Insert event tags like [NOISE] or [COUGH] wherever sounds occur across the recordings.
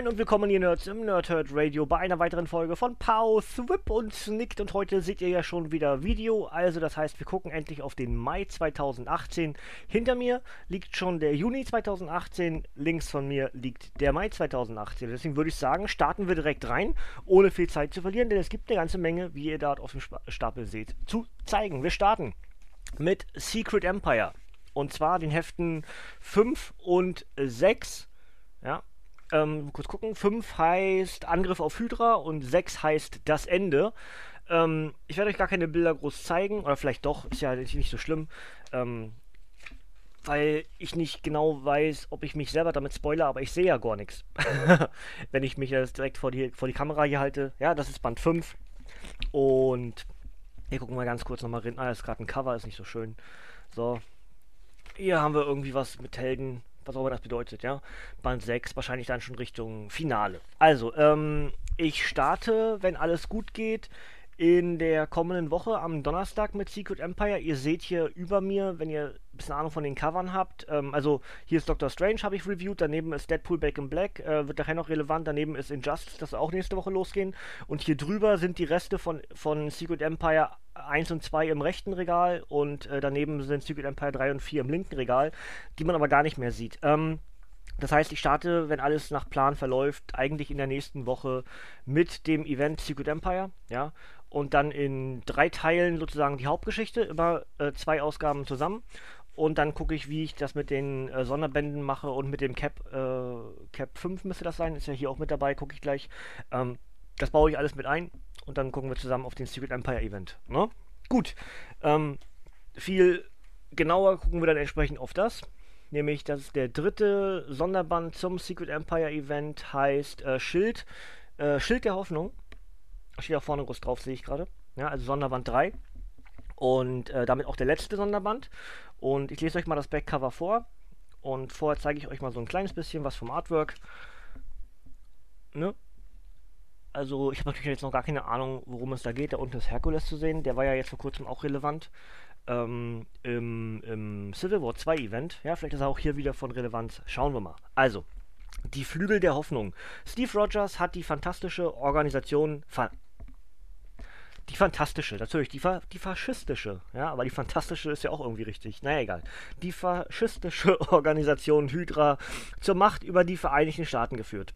Moin und willkommen ihr Nerds im Nerdhurt Radio bei einer weiteren Folge von Pow, Swip und Snicked und heute seht ihr ja schon wieder Video, also das heißt wir gucken endlich auf den Mai 2018. Hinter mir liegt schon der Juni 2018, links von mir liegt der Mai 2018. Deswegen würde ich sagen, starten wir direkt rein, ohne viel Zeit zu verlieren, denn es gibt eine ganze Menge, wie ihr dort auf dem Stapel seht, zu zeigen. Wir starten mit Secret Empire und zwar den Heften 5 und 6. Ja, ähm, kurz gucken. 5 heißt Angriff auf Hydra und 6 heißt das Ende. Ähm, ich werde euch gar keine Bilder groß zeigen, oder vielleicht doch, ist ja nicht so schlimm. Ähm, weil ich nicht genau weiß, ob ich mich selber damit spoilere, aber ich sehe ja gar nichts. [LAUGHS] Wenn ich mich jetzt direkt vor die, vor die Kamera hier halte. Ja, das ist Band 5. Und hier gucken wir ganz kurz nochmal rein. Ah, das ist gerade ein Cover, ist nicht so schön. So. Hier haben wir irgendwie was mit Helden was auch immer das bedeutet, ja. Band 6, wahrscheinlich dann schon Richtung Finale. Also, ähm, ich starte, wenn alles gut geht, in der kommenden Woche am Donnerstag mit Secret Empire. Ihr seht hier über mir, wenn ihr ein bisschen Ahnung von den Covern habt. Ähm, also hier ist Doctor Strange, habe ich reviewed. Daneben ist Deadpool Back in Black, äh, wird nachher noch relevant. Daneben ist Injustice, das auch nächste Woche losgehen. Und hier drüber sind die Reste von, von Secret Empire 1 und 2 im rechten Regal und äh, daneben sind Secret Empire 3 und 4 im linken Regal, die man aber gar nicht mehr sieht. Ähm, das heißt, ich starte, wenn alles nach Plan verläuft, eigentlich in der nächsten Woche mit dem Event Secret Empire, ja, und dann in drei Teilen sozusagen die Hauptgeschichte, immer äh, zwei Ausgaben zusammen. Und dann gucke ich, wie ich das mit den äh, Sonderbänden mache und mit dem Cap, äh, Cap 5 müsste das sein, ist ja hier auch mit dabei, gucke ich gleich. Ähm, das baue ich alles mit ein und dann gucken wir zusammen auf den Secret Empire Event. Ne? Gut. Ähm, viel genauer gucken wir dann entsprechend auf das. Nämlich, das ist der dritte Sonderband zum Secret Empire Event, heißt äh, Schild, äh, Schild der Hoffnung. Steht da vorne groß drauf, sehe ich gerade. Ja, also Sonderband 3. Und äh, damit auch der letzte Sonderband. Und ich lese euch mal das Backcover vor. Und vorher zeige ich euch mal so ein kleines bisschen was vom Artwork. Ne? Also, ich habe natürlich jetzt noch gar keine Ahnung, worum es da geht. Da unten ist Herkules zu sehen. Der war ja jetzt vor kurzem auch relevant. Ähm, im, im Civil War 2 Event. Ja, vielleicht ist er auch hier wieder von Relevanz. Schauen wir mal. Also, die Flügel der Hoffnung. Steve Rogers hat die fantastische Organisation. Fa die fantastische, natürlich, die, fa die faschistische, ja, aber die fantastische ist ja auch irgendwie richtig. Naja, egal. Die faschistische [LAUGHS] Organisation Hydra zur Macht über die Vereinigten Staaten geführt.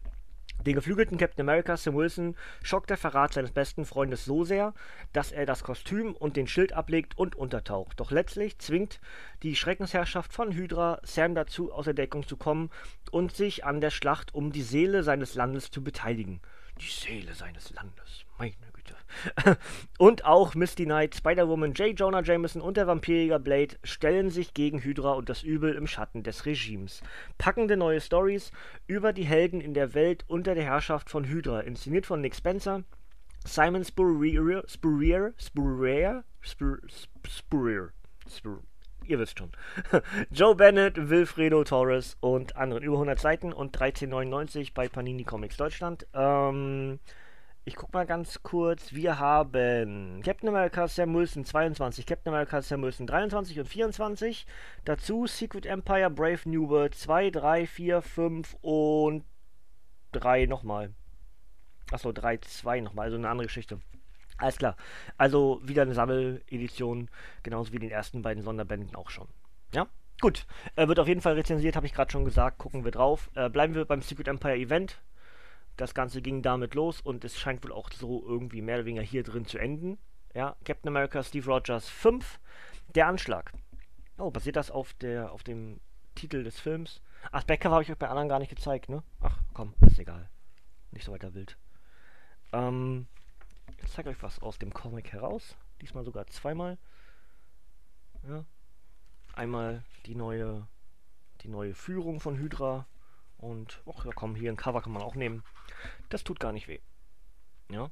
Den geflügelten Captain America Sam Wilson schockt der Verrat seines besten Freundes so sehr, dass er das Kostüm und den Schild ablegt und untertaucht. Doch letztlich zwingt die Schreckensherrschaft von Hydra Sam dazu, aus der Deckung zu kommen und sich an der Schlacht um die Seele seines Landes zu beteiligen. Die Seele seines Landes, meine und auch Misty Knight, Spider-Woman, J. Jonah Jameson und der Vampirjäger Blade stellen sich gegen Hydra und das Übel im Schatten des Regimes. Packende neue Stories über die Helden in der Welt unter der Herrschaft von Hydra, inszeniert von Nick Spencer, Simon Spurrier, Spurrier, Spurrier, Spurrier, Spurrier, ihr wisst schon. [LAUGHS] Joe Bennett, Wilfredo Torres und anderen. Über 100 Seiten und 13,99 bei Panini Comics Deutschland. Ähm, ich guck mal ganz kurz. Wir haben Captain America Sam Wilson 22, Captain America Sam Wilson 23 und 24. Dazu Secret Empire Brave New World 2, 3, 4, 5 und 3 nochmal. Achso, 3, 2 nochmal. Also eine andere Geschichte. Alles klar. Also wieder eine Sammeledition, genauso wie den ersten beiden Sonderbänden auch schon. Ja? Gut. Äh, wird auf jeden Fall rezensiert, habe ich gerade schon gesagt. Gucken wir drauf. Äh, bleiben wir beim Secret Empire Event das Ganze ging damit los und es scheint wohl auch so irgendwie mehr oder weniger hier drin zu enden. Ja, Captain America Steve Rogers 5, der Anschlag. Oh, basiert das auf der auf dem Titel des Films? Ach, Becker habe ich euch bei anderen gar nicht gezeigt, ne? Ach, komm, ist egal. Nicht so weiter wild. Ähm, ich zeige euch was aus dem Comic heraus. Diesmal sogar zweimal. Ja. Einmal die neue die neue Führung von Hydra Und, ach ja, komm, hier ein Cover kann man auch nehmen. Das tut gar nicht weh. Ja.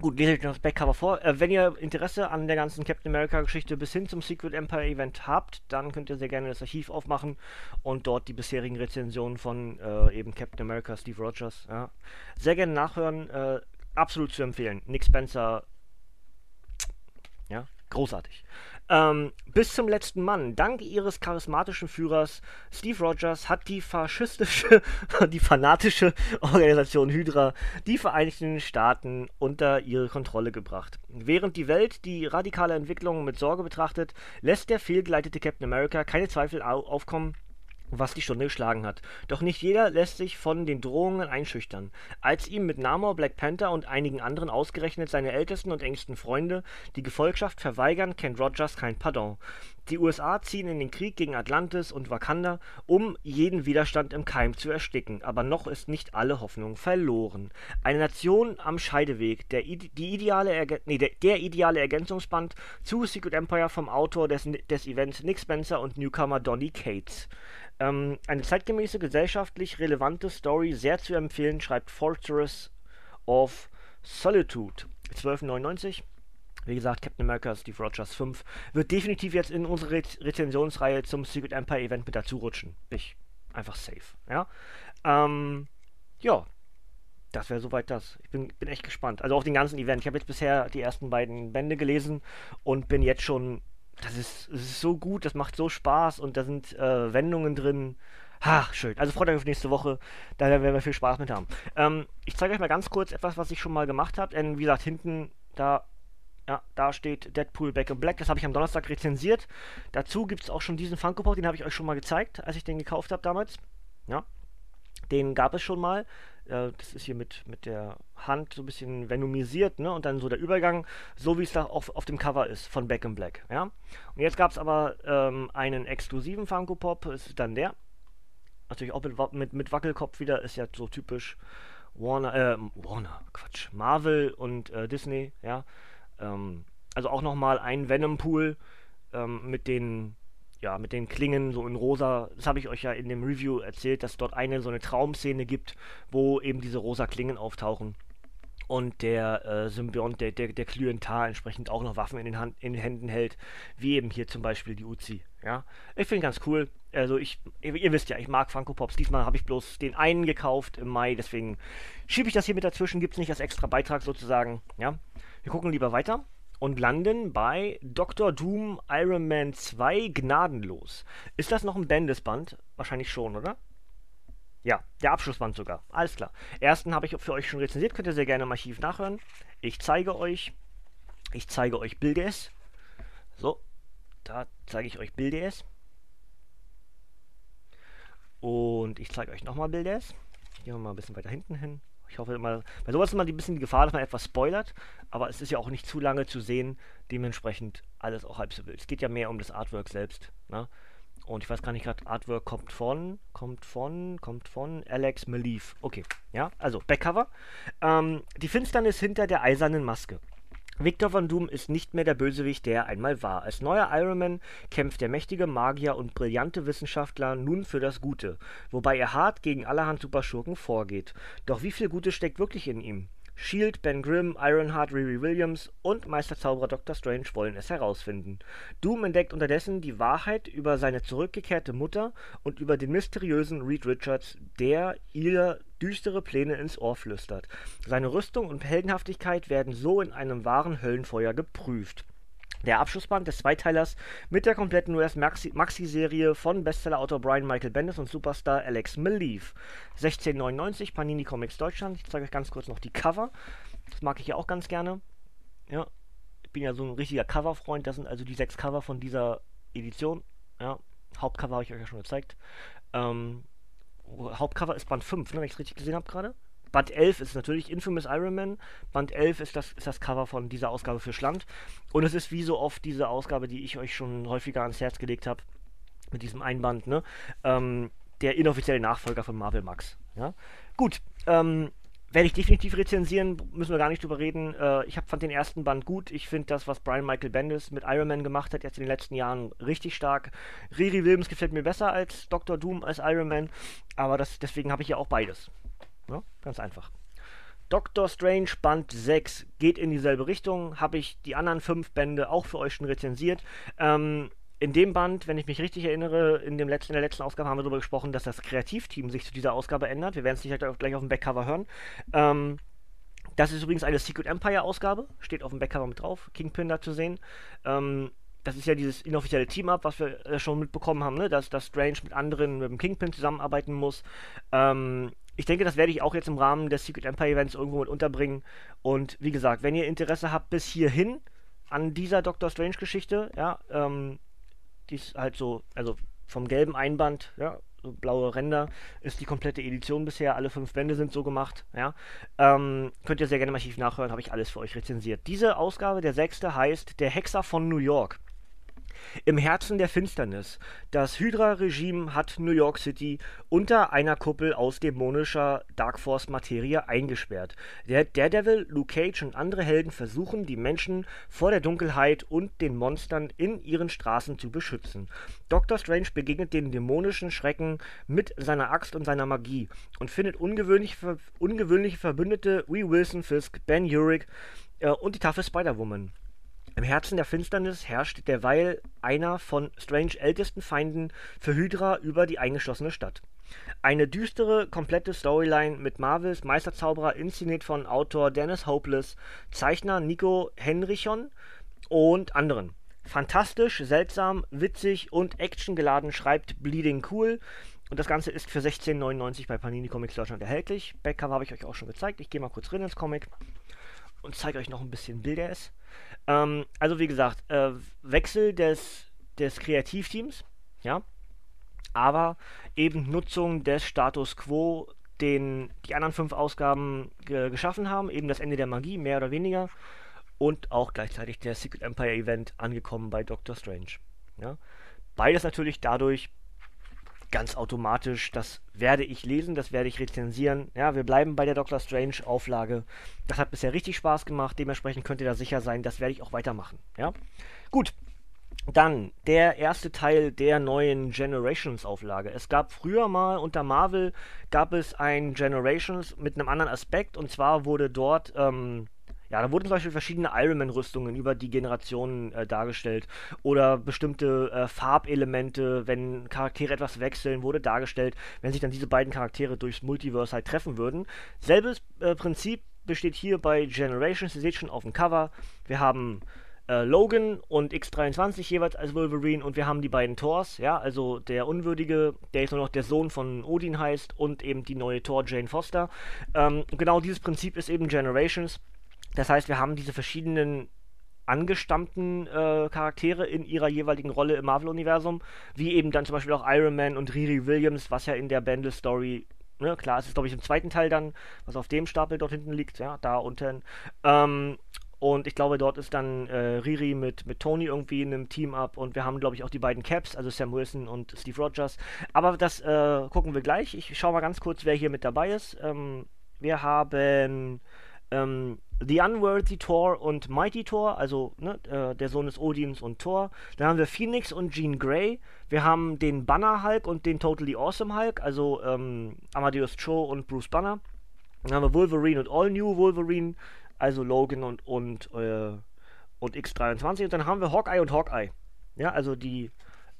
Gut, lese ich noch das Backcover vor. Äh, wenn ihr Interesse an der ganzen Captain America-Geschichte bis hin zum Secret Empire Event habt, dann könnt ihr sehr gerne das Archiv aufmachen und dort die bisherigen Rezensionen von äh, eben Captain America, Steve Rogers, ja, sehr gerne nachhören. Äh, absolut zu empfehlen. Nick Spencer, ja, großartig. Ähm, bis zum letzten Mann, dank ihres charismatischen Führers Steve Rogers, hat die faschistische, [LAUGHS] die fanatische Organisation Hydra die Vereinigten Staaten unter ihre Kontrolle gebracht. Während die Welt die radikale Entwicklung mit Sorge betrachtet, lässt der fehlgeleitete Captain America keine Zweifel au aufkommen, was die Stunde geschlagen hat. Doch nicht jeder lässt sich von den Drohungen einschüchtern. Als ihm mit Namor, Black Panther und einigen anderen ausgerechnet seine ältesten und engsten Freunde die Gefolgschaft verweigern, kennt Rogers kein Pardon. Die USA ziehen in den Krieg gegen Atlantis und Wakanda, um jeden Widerstand im Keim zu ersticken. Aber noch ist nicht alle Hoffnung verloren. Eine Nation am Scheideweg, der, die ideale nee, der, der, ideale Ergänzungsband zu Secret Empire vom Autor des, des Events Nick Spencer und Newcomer Donny Cates. Ähm, eine zeitgemäße, gesellschaftlich relevante Story, sehr zu empfehlen, schreibt Fortress of Solitude. 1299. Wie gesagt, Captain America, Steve Rogers 5 wird definitiv jetzt in unsere Re Rezensionsreihe zum Secret Empire Event mit dazu rutschen. Ich einfach safe. Ja, ähm, ja das wäre soweit das. Ich bin, bin echt gespannt. Also auf den ganzen Event. Ich habe jetzt bisher die ersten beiden Bände gelesen und bin jetzt schon das ist, das ist so gut, das macht so Spaß und da sind äh, Wendungen drin. Ach, schön. Also freut euch auf nächste Woche. Da werden wir viel Spaß mit haben. Ähm, ich zeige euch mal ganz kurz etwas, was ich schon mal gemacht habe. Denn wie gesagt, hinten da, ja, da steht Deadpool Back in Black. Das habe ich am Donnerstag rezensiert. Dazu gibt es auch schon diesen Funko Pop, den habe ich euch schon mal gezeigt, als ich den gekauft habe damals. Ja. Den gab es schon mal. Das ist hier mit, mit der Hand so ein bisschen venomisiert, ne? Und dann so der Übergang, so wie es da auf, auf dem Cover ist von Back in Black, ja. Und jetzt gab es aber ähm, einen exklusiven Funko Pop, ist dann der. Natürlich auch mit, mit, mit Wackelkopf wieder, ist ja so typisch Warner, äh, Warner, Quatsch, Marvel und äh, Disney, ja. Ähm, also auch nochmal ein Venom-Pool ähm, mit den ja, mit den Klingen so in rosa. Das habe ich euch ja in dem Review erzählt, dass dort eine so eine Traumszene gibt, wo eben diese rosa Klingen auftauchen. Und der äh, Symbiont, der, der, der Klyentar entsprechend auch noch Waffen in den, Hand, in den Händen hält, wie eben hier zum Beispiel die Uzi. Ja, ich finde ganz cool. Also ich, ihr, wisst ja, ich mag Funko Pops. Diesmal habe ich bloß den einen gekauft im Mai, deswegen schiebe ich das hier mit dazwischen. Gibt es nicht als extra Beitrag sozusagen. Ja, wir gucken lieber weiter und landen bei Dr. Doom Iron Man 2 gnadenlos. Ist das noch ein Bendisband? Wahrscheinlich schon, oder? Ja, der Abschlussband sogar. Alles klar. Ersten habe ich für euch schon rezensiert, könnt ihr sehr gerne im Archiv nachhören. Ich zeige euch, ich zeige euch Bildes. So, da zeige ich euch Bildes. Und ich zeige euch nochmal Bildes. Gehen wir mal ein bisschen weiter hinten hin. Ich hoffe immer, bei sowas ist immer ein bisschen die Gefahr, dass man etwas spoilert, aber es ist ja auch nicht zu lange zu sehen, dementsprechend alles auch halb so wild. Es geht ja mehr um das Artwork selbst. Ne? Und ich weiß gar nicht gerade, Artwork kommt von, kommt von, kommt von Alex Malief. Okay, ja, also Backcover. Ähm, die Finsternis hinter der eisernen Maske. Victor Van Doom ist nicht mehr der Bösewicht, der er einmal war. Als neuer Iron Man kämpft der mächtige Magier und brillante Wissenschaftler nun für das Gute, wobei er hart gegen allerhand Superschurken vorgeht. Doch wie viel Gutes steckt wirklich in ihm? Shield, Ben Grimm, Ironheart, Riri Williams und Meisterzauberer Dr. Strange wollen es herausfinden. Doom entdeckt unterdessen die Wahrheit über seine zurückgekehrte Mutter und über den mysteriösen Reed Richards, der ihr düstere Pläne ins Ohr flüstert. Seine Rüstung und Heldenhaftigkeit werden so in einem wahren Höllenfeuer geprüft. Der Abschlussband des Zweiteilers mit der kompletten US-Maxi-Serie von Bestsellerautor Brian Michael Bendis und Superstar Alex Maleev. 1699 Panini Comics Deutschland. Ich zeige euch ganz kurz noch die Cover. Das mag ich ja auch ganz gerne. Ja, ich bin ja so ein richtiger Cover-Freund. Das sind also die sechs Cover von dieser Edition. Ja, Hauptcover habe ich euch ja schon gezeigt. Ähm, Hauptcover ist Band 5, ne, wenn ich es richtig gesehen habe gerade. Band 11 ist natürlich Infamous Iron Man. Band 11 ist das, ist das Cover von dieser Ausgabe für Schland. Und es ist wie so oft diese Ausgabe, die ich euch schon häufiger ans Herz gelegt habe, mit diesem Einband, ne? Ähm, der inoffizielle Nachfolger von Marvel Max. Ja? Gut, ähm, werde ich definitiv rezensieren, müssen wir gar nicht drüber reden. Äh, ich hab, fand den ersten Band gut. Ich finde das, was Brian Michael Bendis mit Iron Man gemacht hat, jetzt in den letzten Jahren richtig stark. Riri Williams gefällt mir besser als Dr. Doom, als Iron Man, aber das, deswegen habe ich ja auch beides. Ja, ganz einfach. Doctor Strange Band 6 geht in dieselbe Richtung. Habe ich die anderen fünf Bände auch für euch schon rezensiert. Ähm, in dem Band, wenn ich mich richtig erinnere, in, dem letzten, in der letzten Ausgabe haben wir darüber gesprochen, dass das Kreativteam sich zu dieser Ausgabe ändert. Wir werden es nicht gleich auf dem Backcover hören. Ähm, das ist übrigens eine Secret Empire Ausgabe, steht auf dem Backcover mit drauf, Kingpin da zu sehen. Ähm, das ist ja dieses inoffizielle Team-Up, was wir äh, schon mitbekommen haben, ne? dass, dass Strange mit anderen, mit dem Kingpin zusammenarbeiten muss. Ähm, ich denke, das werde ich auch jetzt im Rahmen des Secret Empire Events irgendwo mit unterbringen. Und wie gesagt, wenn ihr Interesse habt bis hierhin an dieser Doctor Strange Geschichte, ja, ähm, die ist halt so, also vom gelben Einband, ja, so blaue Ränder, ist die komplette Edition bisher. Alle fünf Bände sind so gemacht, ja. Ähm, könnt ihr sehr gerne massiv nachhören, habe ich alles für euch rezensiert. Diese Ausgabe, der sechste, heißt Der Hexer von New York. Im Herzen der Finsternis. Das Hydra-Regime hat New York City unter einer Kuppel aus dämonischer Darkforce-Materie eingesperrt. Der Daredevil, Luke Cage und andere Helden versuchen, die Menschen vor der Dunkelheit und den Monstern in ihren Straßen zu beschützen. Doctor Strange begegnet den dämonischen Schrecken mit seiner Axt und seiner Magie und findet ungewöhnliche, ungewöhnliche Verbündete wie Wilson Fisk, Ben Urich äh, und die taffe Spider-Woman. Im Herzen der Finsternis herrscht derweil einer von Strange ältesten Feinden für Hydra über die eingeschlossene Stadt. Eine düstere, komplette Storyline mit Marvels Meisterzauberer inszeniert von Autor Dennis Hopeless, Zeichner Nico Henrichon und anderen. Fantastisch, seltsam, witzig und actiongeladen schreibt Bleeding Cool. Und das Ganze ist für 16,99 bei Panini Comics Deutschland erhältlich. Backcover habe ich euch auch schon gezeigt. Ich gehe mal kurz rein ins Comic und zeige euch noch ein bisschen Bilder. Ähm, also wie gesagt, äh, Wechsel des, des Kreativteams, ja, aber eben Nutzung des Status Quo, den die anderen fünf Ausgaben ge geschaffen haben, eben das Ende der Magie, mehr oder weniger, und auch gleichzeitig der Secret Empire Event angekommen bei Doctor Strange. Ja. Beides natürlich dadurch ganz automatisch. Das werde ich lesen, das werde ich rezensieren. Ja, wir bleiben bei der Doctor Strange Auflage. Das hat bisher richtig Spaß gemacht. Dementsprechend könnt ihr da sicher sein, das werde ich auch weitermachen. Ja, gut. Dann der erste Teil der neuen Generations Auflage. Es gab früher mal unter Marvel gab es ein Generations mit einem anderen Aspekt und zwar wurde dort ähm, ja, da wurden zum Beispiel verschiedene Ironman-Rüstungen über die Generationen äh, dargestellt. Oder bestimmte äh, Farbelemente, wenn Charaktere etwas wechseln, wurde dargestellt, wenn sich dann diese beiden Charaktere durchs Multiverse halt treffen würden. Selbes äh, Prinzip besteht hier bei Generations. Ihr seht schon auf dem Cover. Wir haben äh, Logan und X23 jeweils als Wolverine und wir haben die beiden Thors, ja, also der Unwürdige, der jetzt nur noch der Sohn von Odin heißt und eben die neue Thor Jane Foster. Ähm, genau dieses Prinzip ist eben Generations. Das heißt, wir haben diese verschiedenen angestammten äh, Charaktere in ihrer jeweiligen Rolle im Marvel-Universum, wie eben dann zum Beispiel auch Iron Man und Riri Williams, was ja in der Bendel-Story, ne, klar, es ist glaube ich im zweiten Teil dann, was auf dem Stapel dort hinten liegt, ja, da unten. Ähm, und ich glaube, dort ist dann äh, Riri mit, mit Tony irgendwie in einem Team-Up und wir haben, glaube ich, auch die beiden Caps, also Sam Wilson und Steve Rogers. Aber das äh, gucken wir gleich. Ich schaue mal ganz kurz, wer hier mit dabei ist. Ähm, wir haben ähm, The Unworthy Thor und Mighty Thor, also ne, äh, der Sohn des Odins und Thor. Dann haben wir Phoenix und Jean Grey. Wir haben den Banner Hulk und den Totally Awesome Hulk, also ähm, Amadeus Cho und Bruce Banner. Dann haben wir Wolverine und All New Wolverine, also Logan und, und, äh, und X23. Und dann haben wir Hawkeye und Hawkeye. Ja, also die,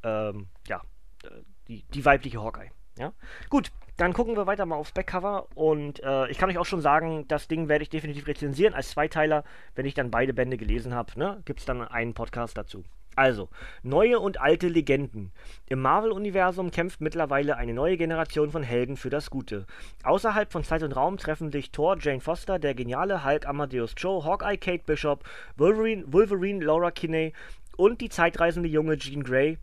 ähm, ja, äh, die, die weibliche Hawkeye. Ja, gut, dann gucken wir weiter mal aufs Backcover und äh, ich kann euch auch schon sagen, das Ding werde ich definitiv rezensieren als Zweiteiler, wenn ich dann beide Bände gelesen habe. Ne? Gibt es dann einen Podcast dazu. Also, neue und alte Legenden. Im Marvel-Universum kämpft mittlerweile eine neue Generation von Helden für das Gute. Außerhalb von Zeit und Raum treffen sich Thor, Jane Foster, der geniale Hulk Amadeus Cho, Hawkeye Kate Bishop, Wolverine, Wolverine Laura Kinney und die zeitreisende junge Jean Grey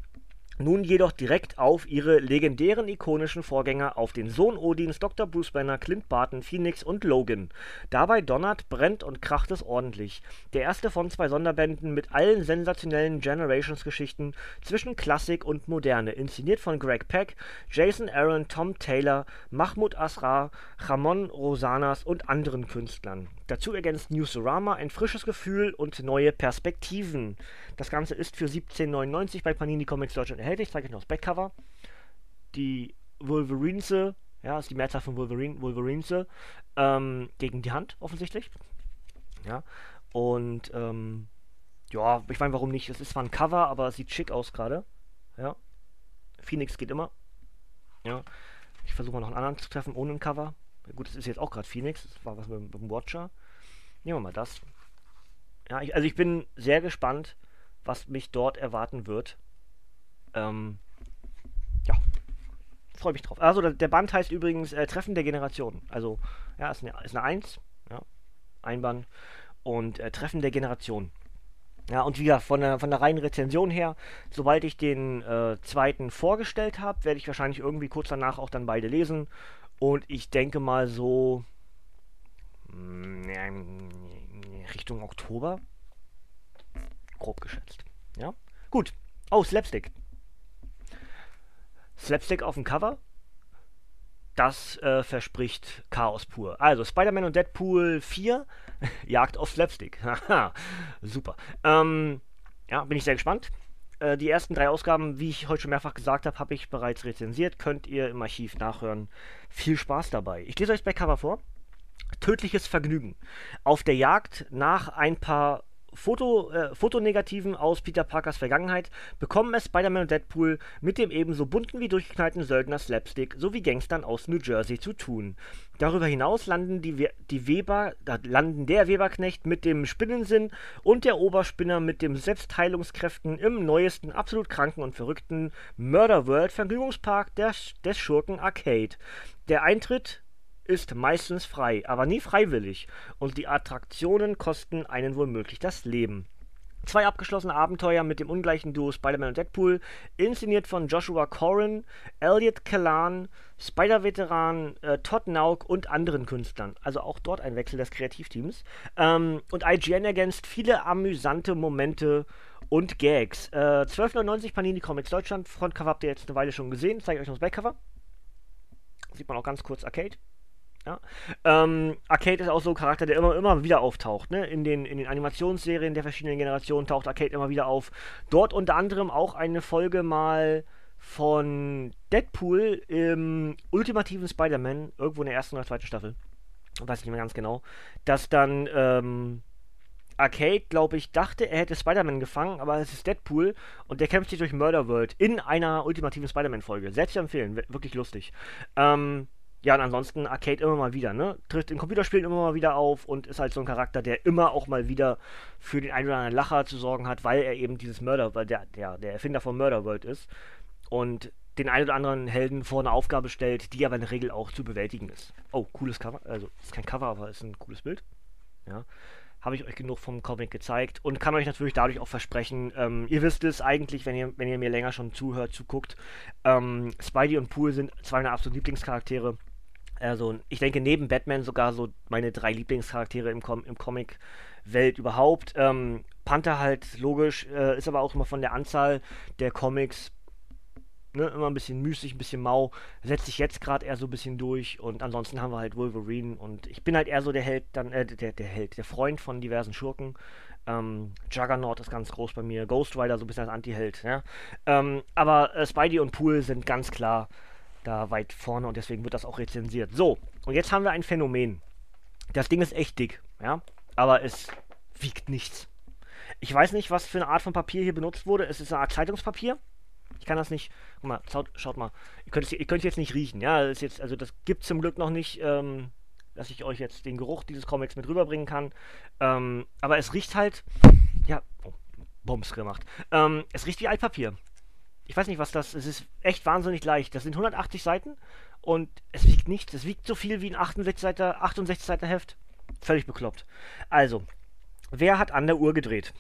nun jedoch direkt auf ihre legendären ikonischen Vorgänger, auf den Sohn Odins, Dr. Bruce Banner, Clint Barton, Phoenix und Logan. Dabei donnert, brennt und kracht es ordentlich. Der erste von zwei Sonderbänden mit allen sensationellen Generations-Geschichten zwischen Klassik und Moderne, inszeniert von Greg Peck, Jason Aaron, Tom Taylor, Mahmoud Asrar, Ramon Rosanas und anderen Künstlern. Dazu ergänzt Newsorama ein frisches Gefühl und neue Perspektiven. Das Ganze ist für 17,99 bei Panini Comics Deutschland erhältlich. Ich zeige euch noch das Backcover. Die Wolverinese, ja, ist die Mehrzahl von Wolverine, Wolverinese, ähm, gegen die Hand offensichtlich. Ja, und ähm, ja, ich meine, warum nicht? Es ist zwar ein Cover, aber es sieht schick aus gerade. Ja, Phoenix geht immer. Ja, ich versuche mal noch einen anderen zu treffen ohne ein Cover. Gut, das ist jetzt auch gerade Phoenix, das war was mit, mit dem Watcher. Nehmen wir mal das. Ja, ich, also ich bin sehr gespannt, was mich dort erwarten wird. Ähm, ja, freue mich drauf. Also der Band heißt übrigens äh, Treffen der Generation. Also, ja, ist eine, ist eine 1, ja, ein Band. Und äh, Treffen der Generation. Ja, und wieder von der, von der reinen Rezension her, sobald ich den äh, zweiten vorgestellt habe, werde ich wahrscheinlich irgendwie kurz danach auch dann beide lesen und ich denke mal so mm, Richtung Oktober. Grob geschätzt. Ja? Gut. Oh, Slapstick. Slapstick auf dem Cover. Das äh, verspricht Chaos pur. Also, Spider-Man und Deadpool 4, [LAUGHS] Jagd auf Slapstick. [LAUGHS] Super. Ähm, ja, bin ich sehr gespannt. Äh, die ersten drei Ausgaben, wie ich heute schon mehrfach gesagt habe, habe ich bereits rezensiert. Könnt ihr im Archiv nachhören. Viel Spaß dabei. Ich lese euch das Backcover vor. Tödliches Vergnügen. Auf der Jagd nach ein paar Foto, äh, Fotonegativen aus Peter Parkers Vergangenheit bekommen es Spider-Man und Deadpool mit dem ebenso bunten wie durchgeknallten Söldner Slapstick sowie Gangstern aus New Jersey zu tun. Darüber hinaus landen, die, die Weber, landen der Weberknecht mit dem Spinnensinn und der Oberspinner mit den Selbstheilungskräften im neuesten, absolut kranken und verrückten Murder World Vergnügungspark der, des Schurken Arcade. Der Eintritt ist meistens frei, aber nie freiwillig, und die Attraktionen kosten einen womöglich das Leben. Zwei abgeschlossene Abenteuer mit dem ungleichen Duo Spider-Man und Deadpool, inszeniert von Joshua Corrin, Elliot Kalan, Spider-Veteran äh, Todd Nauk und anderen Künstlern. Also auch dort ein Wechsel des Kreativteams. Ähm, und IGN ergänzt viele amüsante Momente und Gags. Äh, 12,99 Panini Comics Deutschland. Frontcover habt ihr jetzt eine Weile schon gesehen. Zeige ich euch noch das Backcover. Sieht man auch ganz kurz Arcade. Ja? Ähm, Arcade ist auch so ein Charakter, der immer, immer wieder auftaucht. Ne? In, den, in den Animationsserien der verschiedenen Generationen taucht Arcade immer wieder auf. Dort unter anderem auch eine Folge mal von Deadpool im ultimativen Spider-Man, irgendwo in der ersten oder zweiten Staffel. Weiß ich nicht mehr ganz genau. Dass dann ähm, Arcade, glaube ich, dachte, er hätte Spider-Man gefangen, aber es ist Deadpool und der kämpft sich durch Murder World in einer ultimativen Spider-Man-Folge. Selbst empfehlen, wirklich lustig. Ähm, ja, und ansonsten Arcade immer mal wieder, ne? Tritt in Computerspielen immer mal wieder auf und ist halt so ein Charakter, der immer auch mal wieder für den einen oder anderen Lacher zu sorgen hat, weil er eben dieses Mörder, weil der, der, der Erfinder von Murder World ist und den einen oder anderen Helden vor eine Aufgabe stellt, die aber in der Regel auch zu bewältigen ist. Oh, cooles Cover. Also, ist kein Cover, aber ist ein cooles Bild. Ja. Habe ich euch genug vom Comic gezeigt und kann euch natürlich dadurch auch versprechen, ähm, ihr wisst es eigentlich, wenn ihr, wenn ihr mir länger schon zuhört, zuguckt, ähm, Spidey und Pool sind zwei meiner absoluten Lieblingscharaktere also, ich denke, neben Batman sogar so meine drei Lieblingscharaktere im, Com im Comic-Welt überhaupt. Ähm, Panther halt, logisch, äh, ist aber auch immer von der Anzahl der Comics ne, immer ein bisschen müßig, ein bisschen mau. Setzt sich jetzt gerade eher so ein bisschen durch. Und ansonsten haben wir halt Wolverine. Und ich bin halt eher so der Held, dann, äh, der, der Held, der Freund von diversen Schurken. Ähm, Juggernaut ist ganz groß bei mir. Ghost Rider so ein bisschen als Anti-Held. Ja? Ähm, aber äh, Spidey und Pool sind ganz klar da weit vorne und deswegen wird das auch rezensiert. So, und jetzt haben wir ein Phänomen. Das Ding ist echt dick, ja, aber es wiegt nichts. Ich weiß nicht, was für eine Art von Papier hier benutzt wurde. Es ist eine Art Zeitungspapier. Ich kann das nicht. Guck mal, schaut, schaut mal. Ihr könnt, es, ihr könnt es jetzt nicht riechen, ja. Das ist jetzt, also das gibt zum Glück noch nicht, ähm, dass ich euch jetzt den Geruch dieses Comics mit rüberbringen kann. Ähm, aber es riecht halt. Ja, oh, Bombs gemacht. Ähm, es riecht wie Altpapier ich weiß nicht, was das ist. Es ist echt wahnsinnig leicht. Das sind 180 Seiten und es wiegt nichts. Es wiegt so viel wie ein 68 Seiter, 68 Seiter Heft. Völlig bekloppt. Also, wer hat an der Uhr gedreht?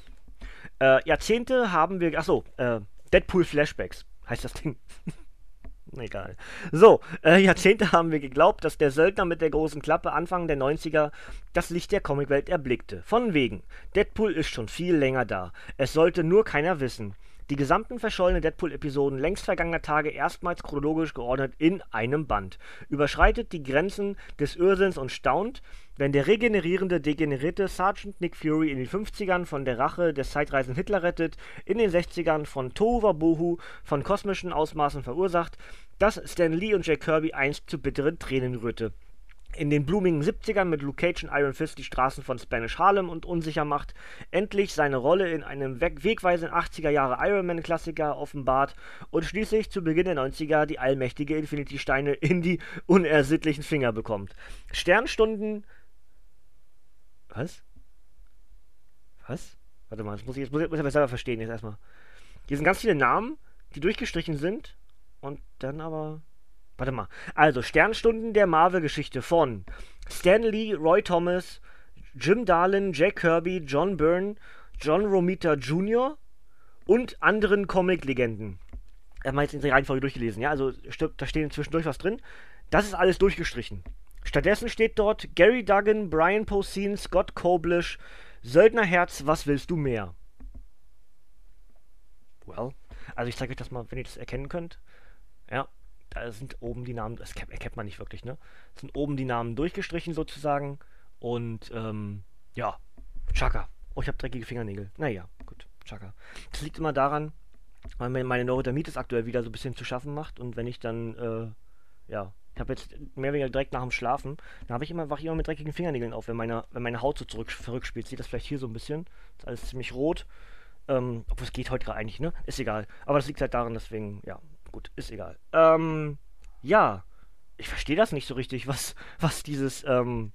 Äh, Jahrzehnte haben wir. Achso, äh, Deadpool Flashbacks. heißt das Ding. [LAUGHS] Egal. So, äh, Jahrzehnte haben wir geglaubt, dass der Söldner mit der großen Klappe Anfang der 90er das Licht der Comicwelt erblickte. Von wegen. Deadpool ist schon viel länger da. Es sollte nur keiner wissen. Die gesamten verschollenen Deadpool-Episoden längst vergangener Tage erstmals chronologisch geordnet in einem Band. Überschreitet die Grenzen des Irrsinns und staunt, wenn der regenerierende, degenerierte Sergeant Nick Fury in den 50ern von der Rache des zeitreisenden Hitler rettet, in den 60ern von Tohuwabohu von kosmischen Ausmaßen verursacht, dass Stan Lee und Jack Kirby einst zu bitteren Tränen rührte in den blumigen 70ern mit Luke Cage und Iron Fist die Straßen von Spanish Harlem und unsicher macht, endlich seine Rolle in einem wegweisenden 80er Jahre Iron Man Klassiker offenbart und schließlich zu Beginn der 90er die allmächtige Infinity Steine in die unersittlichen Finger bekommt. Sternstunden. Was? Was? Warte mal, das muss ich, jetzt muss ich, muss ich selber verstehen jetzt erstmal. Hier sind ganz viele Namen, die durchgestrichen sind und dann aber Warte mal. Also, Sternstunden der Marvel-Geschichte von Stan Lee, Roy Thomas, Jim Darlin, Jack Kirby, John Byrne, John Romita Jr. und anderen Comic-Legenden. Er hat jetzt in der Reihenfolge durchgelesen, ja? Also, da steht zwischendurch was drin. Das ist alles durchgestrichen. Stattdessen steht dort Gary Duggan, Brian Posehn, Scott Koblish, Söldnerherz, was willst du mehr? Well, also ich zeige euch das mal, wenn ihr das erkennen könnt. Ja, da sind oben die Namen, das erkennt man nicht wirklich, ne? Sind oben die Namen durchgestrichen sozusagen und ähm, ja, Chaka. Oh, ich habe dreckige Fingernägel. Naja, gut, Chaka. Das liegt immer daran, weil mir meine Neurodermitis aktuell wieder so ein bisschen zu schaffen macht und wenn ich dann, äh, ja, ich habe jetzt mehr oder weniger direkt nach dem Schlafen, dann habe ich immer, wache immer mit dreckigen Fingernägeln auf, wenn meine, wenn meine Haut so zurück, verrückspielt. Sieht das vielleicht hier so ein bisschen? Das ist alles ziemlich rot. Ähm, obwohl es geht heute gerade eigentlich, ne? Ist egal. Aber das liegt halt daran, deswegen, ja, Gut, ist egal. Ähm, ja, ich verstehe das nicht so richtig, was, was dieses ähm,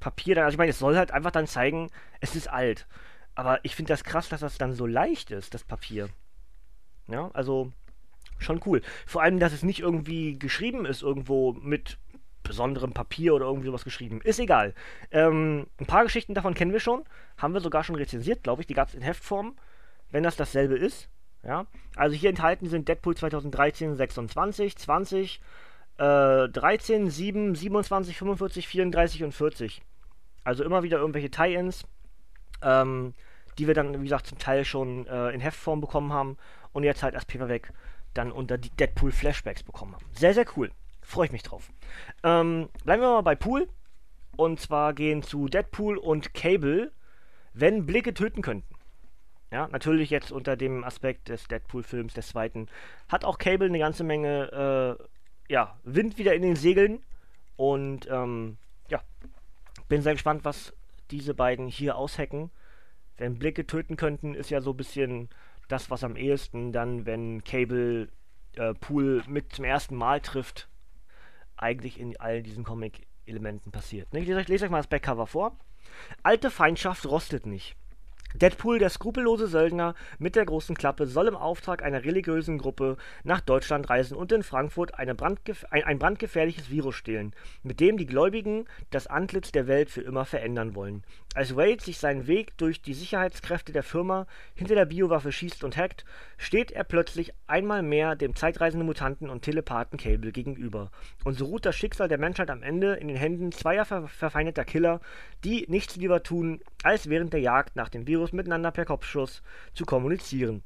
Papier dann. Also ich meine, es soll halt einfach dann zeigen, es ist alt. Aber ich finde das krass, dass das dann so leicht ist, das Papier. Ja, also schon cool. Vor allem, dass es nicht irgendwie geschrieben ist, irgendwo mit besonderem Papier oder irgendwie sowas geschrieben. Ist egal. Ähm, ein paar Geschichten davon kennen wir schon. Haben wir sogar schon rezensiert, glaube ich. Die gab es in Heftform. Wenn das dasselbe ist. Ja? Also hier enthalten sind Deadpool 2013 26, 20, äh, 13, 7, 27, 45, 34 und 40. Also immer wieder irgendwelche Tie-Ins, ähm, die wir dann, wie gesagt, zum Teil schon äh, in Heftform bekommen haben und jetzt halt als Paperback dann unter die Deadpool Flashbacks bekommen haben. Sehr, sehr cool. Freue ich mich drauf. Ähm, bleiben wir mal bei Pool. Und zwar gehen zu Deadpool und Cable, wenn Blicke töten könnten. Ja, natürlich jetzt unter dem Aspekt des Deadpool-Films, des zweiten, hat auch Cable eine ganze Menge äh, ja, Wind wieder in den Segeln. Und ähm, ja, bin sehr gespannt, was diese beiden hier aushacken. Wenn Blicke töten könnten, ist ja so ein bisschen das, was am ehesten dann, wenn Cable äh, Pool mit zum ersten Mal trifft, eigentlich in all diesen Comic-Elementen passiert. Ne? Ich lese euch, lese euch mal das Backcover vor. Alte Feindschaft rostet nicht. Deadpool, der skrupellose Söldner mit der großen Klappe, soll im Auftrag einer religiösen Gruppe nach Deutschland reisen und in Frankfurt ein, ein, brandgefährliches Virus stehlen, mit dem die Gläubigen das Antlitz der Welt für immer verändern wollen. Als Wade sich seinen Weg durch die Sicherheitskräfte der Firma hinter der Biowaffe schießt und hackt, steht er plötzlich einmal mehr dem zeitreisenden Mutanten und Telepathen Cable gegenüber. Und so ruht das Schicksal der Menschheit am Ende in den Händen zweier ver verfeindeter Killer, die nichts lieber tun, als während der Jagd nach dem Virus Virus miteinander per Kopfschuss zu kommunizieren.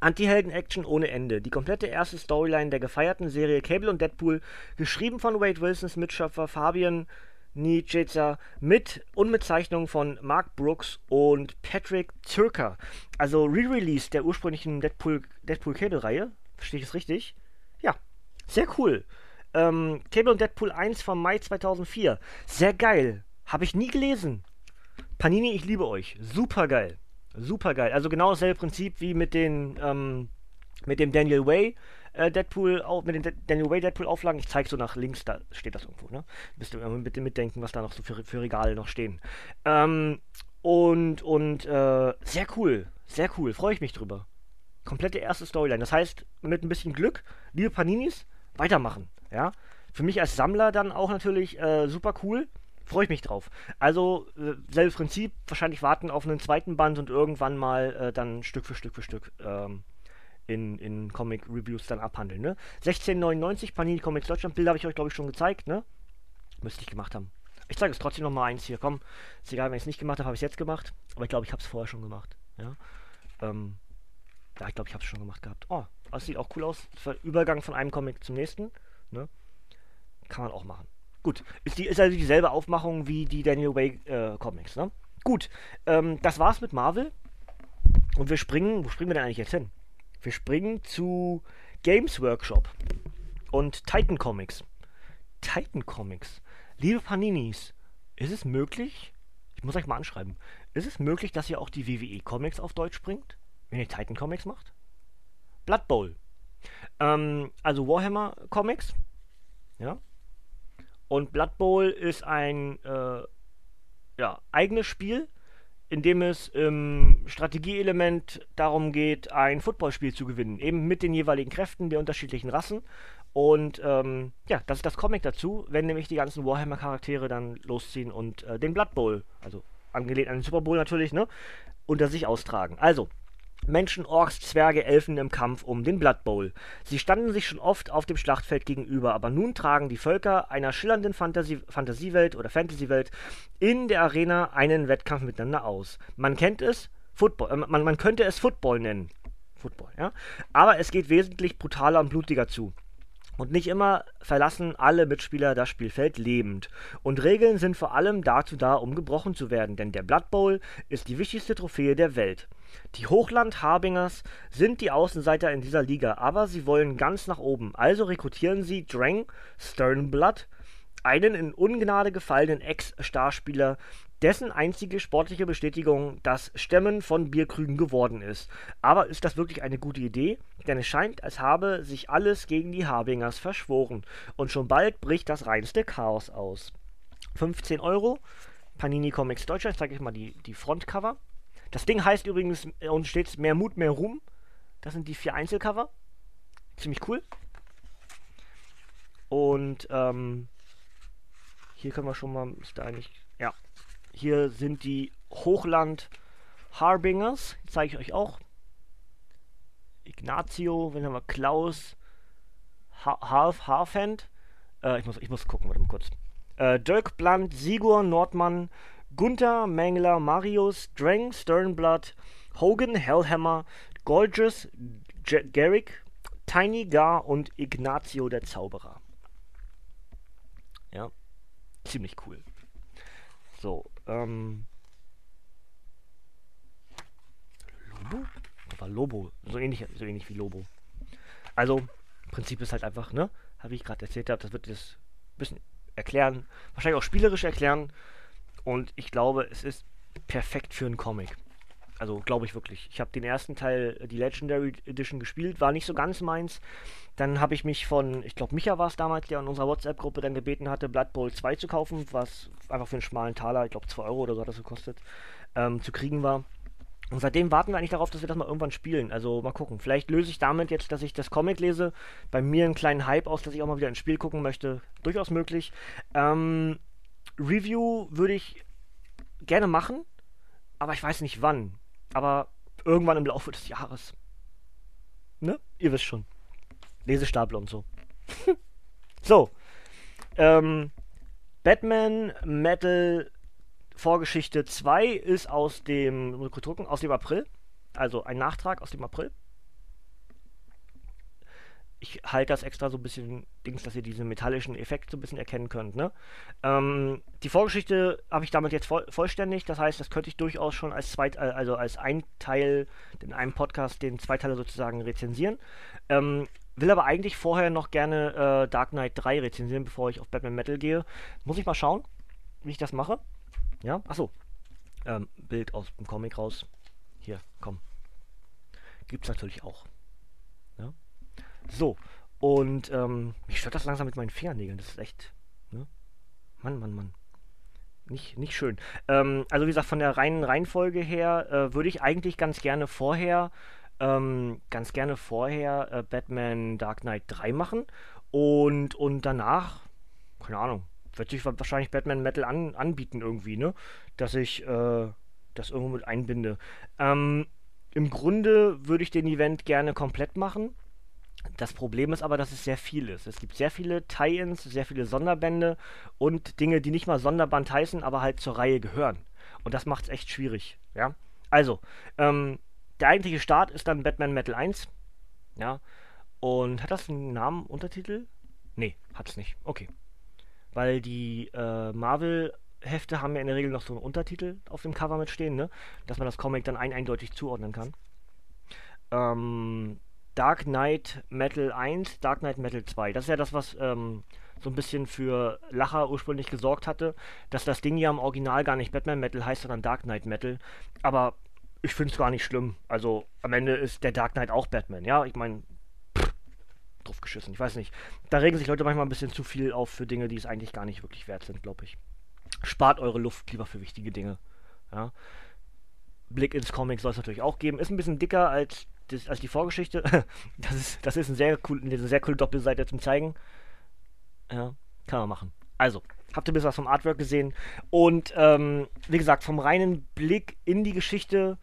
Anti-Helden-Action ohne Ende. Die komplette erste Storyline der gefeierten Serie Cable und Deadpool, geschrieben von Wade Wilsons Mitschöpfer Fabian Nietzsche mit und mit Zeichnungen von Mark Brooks und Patrick Zirker. Also Re-Release der ursprünglichen Deadpool, Deadpool Cable-Reihe. Verstehe ich es richtig? Ja, sehr cool. Ähm, Cable und Deadpool 1 vom Mai 2004. Sehr geil. Habe ich nie gelesen. Panini, ich liebe euch. Super geil. Super geil. Also genau dasselbe Prinzip wie mit den, ähm, mit dem Daniel Way äh, Deadpool, auf, mit den De Daniel Way Deadpool Auflagen. Ich zeige so nach links, da steht das irgendwo, ne? Müsst ihr bitte mitdenken, was da noch so für, für Regale noch stehen. Ähm, und, und, äh, sehr cool. Sehr cool. Freue ich mich drüber. Komplette erste Storyline. Das heißt, mit ein bisschen Glück, liebe Paninis, weitermachen, ja? Für mich als Sammler dann auch natürlich äh, super cool freue ich mich drauf. Also, äh, selbes Prinzip, wahrscheinlich warten auf einen zweiten Band und irgendwann mal äh, dann Stück für Stück für Stück ähm, in, in Comic-Reviews dann abhandeln. Ne? 1699 Panini Comics Deutschland, Bilder habe ich euch, glaube ich, schon gezeigt. Ne? Müsste ich gemacht haben. Ich zeige es trotzdem noch mal eins hier. Komm, ist egal, wenn ich es nicht gemacht habe, habe ich es jetzt gemacht. Aber ich glaube, ich habe es vorher schon gemacht. Ja, ähm, ja ich glaube, ich habe es schon gemacht gehabt. Oh, das sieht auch cool aus. Übergang von einem Comic zum nächsten. Ne? Kann man auch machen. Gut, ist, die, ist also dieselbe Aufmachung wie die Daniel Way äh, Comics. Ne? Gut, ähm, das war's mit Marvel. Und wir springen, wo springen wir denn eigentlich jetzt hin? Wir springen zu Games Workshop und Titan Comics. Titan Comics. Liebe Paninis, ist es möglich, ich muss euch mal anschreiben, ist es möglich, dass ihr auch die WWE Comics auf Deutsch bringt, wenn ihr Titan Comics macht? Blood Bowl. Ähm, also Warhammer Comics. Ja. Und Blood Bowl ist ein äh, ja, eigenes Spiel, in dem es im Strategieelement darum geht, ein Footballspiel zu gewinnen. Eben mit den jeweiligen Kräften der unterschiedlichen Rassen. Und ähm, ja, das ist das Comic dazu, wenn nämlich die ganzen Warhammer-Charaktere dann losziehen und äh, den Blood Bowl, also angelehnt an den Super Bowl natürlich, ne, unter sich austragen. Also, Menschen, Orks, Zwerge, Elfen im Kampf um den Blood Bowl. Sie standen sich schon oft auf dem Schlachtfeld gegenüber, aber nun tragen die Völker einer schillernden Fantasie Fantasiewelt oder Fantasywelt in der Arena einen Wettkampf miteinander aus. Man kennt es, Football, äh, man, man könnte es Football nennen. Football, ja. Aber es geht wesentlich brutaler und blutiger zu. Und nicht immer verlassen alle Mitspieler das Spielfeld lebend. Und Regeln sind vor allem dazu da, um gebrochen zu werden, denn der Blood Bowl ist die wichtigste Trophäe der Welt. Die Hochland-Harbingers sind die Außenseiter in dieser Liga, aber sie wollen ganz nach oben. Also rekrutieren sie Drang Sternblood, einen in Ungnade gefallenen Ex-Starspieler, dessen einzige sportliche Bestätigung das Stemmen von Bierkrügen geworden ist. Aber ist das wirklich eine gute Idee? Denn es scheint, als habe sich alles gegen die Harbingers verschworen. Und schon bald bricht das reinste Chaos aus. 15 Euro. Panini Comics Deutschland, zeige ich mal die, die Frontcover. Das Ding heißt übrigens äh, und steht Mehr Mut, mehr Ruhm. Das sind die vier Einzelcover. Ziemlich cool. Und ähm, hier können wir schon mal, ist da eigentlich, ja, hier sind die Hochland Harbingers. Zeige ich euch auch. Ignazio, wenn haben wir Klaus Half Harfend. Äh, ich, muss, ich muss gucken, warte mal kurz. Äh, Dirk Blunt, Sigur Nordmann, Gunther, Mengler, Marius, Drang, Sternblood, Hogan, Hellhammer, Gorgeous, G Garrick, Tiny Gar und Ignazio der Zauberer. Ja, ziemlich cool. So, ähm. Lobo? War Lobo. So ähnlich, so ähnlich wie Lobo. Also, Prinzip ist halt einfach, ne? Habe ich gerade erzählt, das wird das ein bisschen erklären. Wahrscheinlich auch spielerisch erklären. Und ich glaube, es ist perfekt für einen Comic. Also glaube ich wirklich. Ich habe den ersten Teil, die Legendary Edition, gespielt, war nicht so ganz meins. Dann habe ich mich von, ich glaube, Micha war es damals, der in unserer WhatsApp-Gruppe dann gebeten hatte, Blood Bowl 2 zu kaufen, was einfach für einen schmalen Taler, ich glaube 2 Euro oder so hat das gekostet, ähm, zu kriegen war. Und seitdem warten wir eigentlich darauf, dass wir das mal irgendwann spielen. Also mal gucken. Vielleicht löse ich damit jetzt, dass ich das Comic lese, bei mir einen kleinen Hype aus, dass ich auch mal wieder ins Spiel gucken möchte. Durchaus möglich. Ähm, Review würde ich gerne machen, aber ich weiß nicht wann. Aber irgendwann im Laufe des Jahres. Ne? Ihr wisst schon. Lesestapel und so. [LAUGHS] so. Ähm, Batman Metal Vorgeschichte 2 ist aus dem, aus dem April. Also ein Nachtrag aus dem April ich halte das extra so ein bisschen Dings, dass ihr diesen metallischen Effekt so ein bisschen erkennen könnt. Ne? Ähm, die Vorgeschichte habe ich damit jetzt voll, vollständig, das heißt, das könnte ich durchaus schon als zweit, äh, also als ein Teil in einem Podcast den Zweiteiler sozusagen rezensieren. Ähm, will aber eigentlich vorher noch gerne äh, Dark Knight 3 rezensieren, bevor ich auf Batman Metal gehe. Muss ich mal schauen, wie ich das mache. Ja, achso. Ähm, Bild aus dem Comic raus. Hier, komm. Gibt's natürlich auch. So, und ähm, mich stört das langsam mit meinen Fingernägeln. Das ist echt. Ne? Mann, Mann, Mann. Nicht, nicht schön. Ähm, also wie gesagt, von der reinen Reihenfolge her äh, würde ich eigentlich ganz gerne vorher, ähm, ganz gerne vorher äh, Batman Dark Knight 3 machen. Und, und danach, keine Ahnung, wird sich wahrscheinlich Batman Metal an, anbieten irgendwie, ne? Dass ich äh, das irgendwo mit einbinde. Ähm, im Grunde würde ich den Event gerne komplett machen. Das Problem ist aber, dass es sehr viel ist. Es gibt sehr viele Tie-Ins, sehr viele Sonderbände und Dinge, die nicht mal Sonderband heißen, aber halt zur Reihe gehören. Und das macht es echt schwierig. Ja? Also, ähm, der eigentliche Start ist dann Batman Metal 1. Ja. Und hat das einen Namen, Untertitel? Nee, hat es nicht. Okay. Weil die äh, Marvel-Hefte haben ja in der Regel noch so einen Untertitel auf dem Cover mitstehen, ne? Dass man das Comic dann ein eindeutig zuordnen kann. Ähm, Dark Knight Metal 1, Dark Knight Metal 2. Das ist ja das, was ähm, so ein bisschen für Lacher ursprünglich gesorgt hatte, dass das Ding ja im Original gar nicht Batman Metal heißt, sondern Dark Knight Metal. Aber ich finde es gar nicht schlimm. Also am Ende ist der Dark Knight auch Batman, ja? Ich meine, drauf geschissen, ich weiß nicht. Da regen sich Leute manchmal ein bisschen zu viel auf für Dinge, die es eigentlich gar nicht wirklich wert sind, glaube ich. Spart eure Luft lieber für wichtige Dinge. Ja? Blick ins Comic soll es natürlich auch geben. Ist ein bisschen dicker als, das, als die Vorgeschichte. [LAUGHS] das, ist, das ist ein sehr cool, eine sehr coole Doppelseite zum Zeigen. Ja, kann man machen. Also, habt ihr ein bisschen was vom Artwork gesehen? Und ähm, wie gesagt, vom reinen Blick in die Geschichte,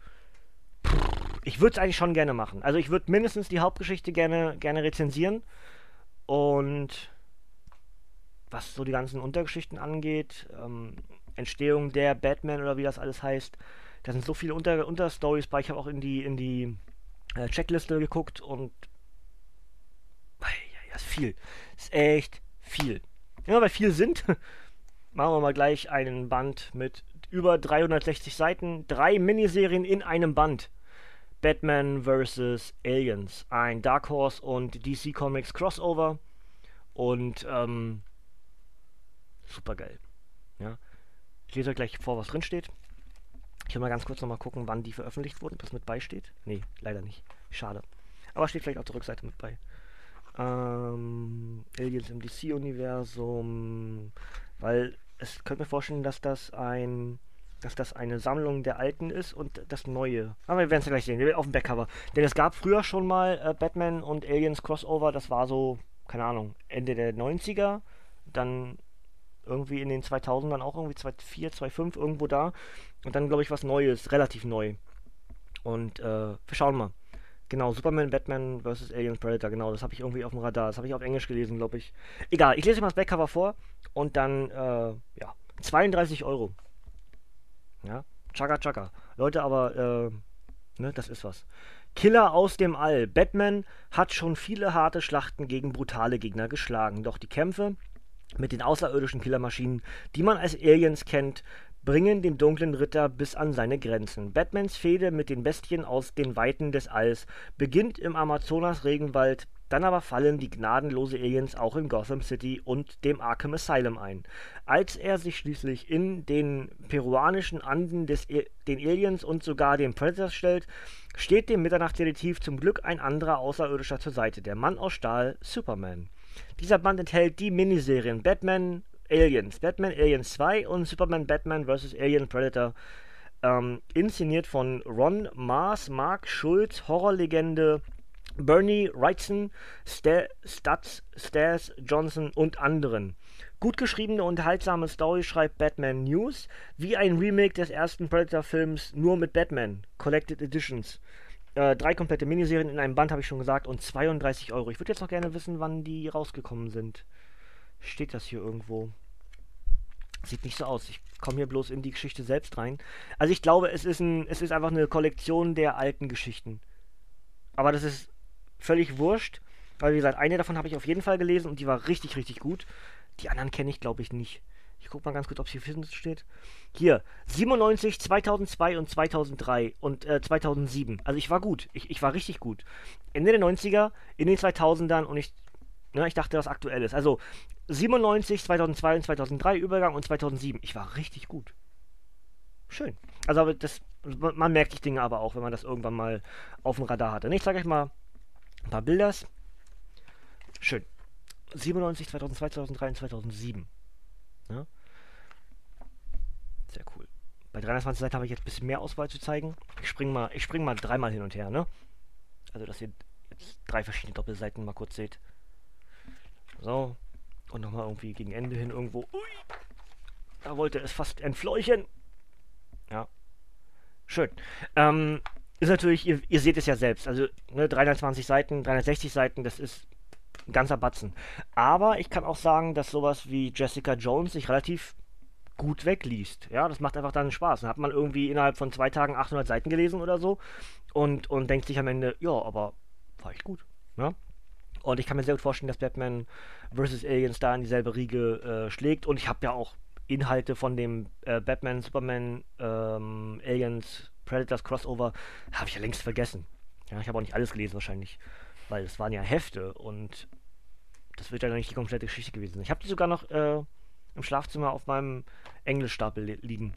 ich würde es eigentlich schon gerne machen. Also ich würde mindestens die Hauptgeschichte gerne, gerne rezensieren. Und was so die ganzen Untergeschichten angeht, ähm, Entstehung der Batman oder wie das alles heißt, da sind so viele Unter Unterstories bei. Ich habe auch in die, in die äh, Checkliste geguckt und ja, ist viel. Ist echt viel. Ja, weil viel sind, [LAUGHS] machen wir mal gleich einen Band mit über 360 Seiten, drei Miniserien in einem Band. Batman vs. Aliens, ein Dark Horse und DC Comics Crossover und ähm, super geil. Ja. Ich lese euch gleich vor, was drin steht. Ich will mal ganz kurz nochmal gucken, wann die veröffentlicht wurden, ob das mit beisteht. Nee, leider nicht. Schade. Aber steht vielleicht auf der Rückseite mit bei. Ähm, Aliens im DC-Universum. Weil es könnte mir vorstellen, dass das ein dass das eine Sammlung der alten ist und das neue. Aber wir werden es ja gleich sehen, auf dem Backcover. Denn es gab früher schon mal äh, Batman und Aliens Crossover, das war so, keine Ahnung, Ende der 90er, dann irgendwie in den 2000ern auch irgendwie 2004, 2005 irgendwo da und dann glaube ich was Neues, relativ neu. Und äh, wir schauen mal. Genau, Superman, Batman vs. Aliens Predator, genau, das habe ich irgendwie auf dem Radar. Das habe ich auf Englisch gelesen, glaube ich. Egal, ich lese euch mal das Backcover vor und dann, äh, ja, 32 Euro. Ja, Chaka Chaka. Leute, aber, äh, ne, das ist was. Killer aus dem All. Batman hat schon viele harte Schlachten gegen brutale Gegner geschlagen, doch die Kämpfe mit den außerirdischen Killermaschinen, die man als Aliens kennt, bringen den dunklen Ritter bis an seine Grenzen. Batmans Fehde mit den Bestien aus den Weiten des Alls beginnt im Amazonas-Regenwald dann aber fallen die gnadenlose Aliens auch in Gotham City und dem Arkham Asylum ein. Als er sich schließlich in den peruanischen Anden des e den Aliens und sogar den Predators stellt, steht dem Mitternachtsdetektiv zum Glück ein anderer Außerirdischer zur Seite, der Mann aus Stahl, Superman. Dieser Band enthält die Miniserien Batman Aliens, Batman Aliens 2 und Superman Batman vs. Alien Predator. Ähm, inszeniert von Ron Mars, Mark Schulz, Horrorlegende Bernie Wrightson, Stutz, Stas Johnson und anderen. Gut geschriebene, unterhaltsame Story schreibt Batman News, wie ein Remake des ersten Predator-Films nur mit Batman, Collected Editions. Äh, drei komplette Miniserien in einem Band, habe ich schon gesagt, und 32 Euro. Ich würde jetzt noch gerne wissen, wann die rausgekommen sind. Steht das hier irgendwo? Sieht nicht so aus. Ich komme hier bloß in die Geschichte selbst rein. Also ich glaube, es ist, ein, es ist einfach eine Kollektion der alten Geschichten. Aber das ist völlig wurscht. Weil, wie gesagt, eine davon habe ich auf jeden Fall gelesen und die war richtig, richtig gut. Die anderen kenne ich, glaube ich, nicht. Ich gucke mal ganz kurz, ob es hier steht. Hier, 97, 2002 und 2003 und äh, 2007. Also ich war gut. Ich, ich war richtig gut. Ende der 90er, in den 2000ern und ich, ne, ich dachte, was aktuell ist. Also 97, 2002 und 2003 Übergang und 2007. Ich war richtig gut. Schön. Also das, man merkt die Dinge aber auch, wenn man das irgendwann mal auf dem Radar hatte. Ich zeige euch mal ein paar Bilder. Schön. 97, 2002, 2003 und 2007. Ja? Sehr cool. Bei 320 Seiten habe ich jetzt ein bisschen mehr Auswahl zu zeigen. Ich springe mal, spring mal dreimal hin und her, ne? Also, dass ihr jetzt drei verschiedene Doppelseiten mal kurz seht. So. Und nochmal irgendwie gegen Ende hin irgendwo. Ui! Da wollte es fast entfleuchen. Ja. Schön. Ähm, ist natürlich, ihr, ihr seht es ja selbst, also ne, 320 Seiten, 360 Seiten, das ist ein ganzer Batzen. Aber ich kann auch sagen, dass sowas wie Jessica Jones sich relativ gut wegliest. Ja, das macht einfach dann Spaß. Dann hat man irgendwie innerhalb von zwei Tagen 800 Seiten gelesen oder so und, und denkt sich am Ende, ja, aber war echt gut. Ja? Und ich kann mir sehr gut vorstellen, dass Batman vs. Aliens da in dieselbe Riege äh, schlägt. Und ich habe ja auch Inhalte von dem äh, Batman, Superman, ähm, Aliens, Predators Crossover, habe ich ja längst vergessen. Ja, ich habe auch nicht alles gelesen wahrscheinlich, weil es waren ja Hefte und das wird ja nicht die komplette Geschichte gewesen. Ich habe die sogar noch äh, im Schlafzimmer auf meinem Englischstapel li liegen.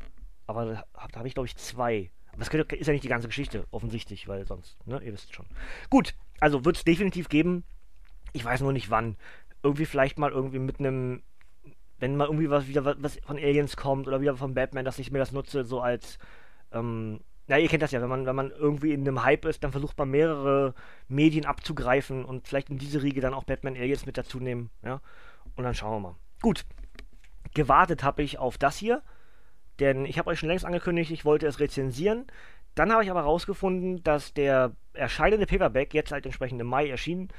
Aber da, da habe ich, glaube ich, zwei. Aber das ist ja nicht die ganze Geschichte, offensichtlich, weil sonst, ne, ihr wisst schon. Gut, also wird es definitiv geben. Ich weiß nur nicht wann. Irgendwie vielleicht mal irgendwie mit einem, wenn mal irgendwie was wieder was von Aliens kommt oder wieder von Batman, dass ich mir das nutze, so als, ähm, ja, ihr kennt das ja, wenn man, wenn man irgendwie in einem Hype ist, dann versucht man mehrere Medien abzugreifen und vielleicht in diese Riege dann auch Batman Aliens mit dazu nehmen, ja. Und dann schauen wir mal. Gut, gewartet habe ich auf das hier, denn ich habe euch schon längst angekündigt, ich wollte es rezensieren. Dann habe ich aber herausgefunden, dass der erscheinende Paperback, jetzt halt entsprechend im Mai erschienen,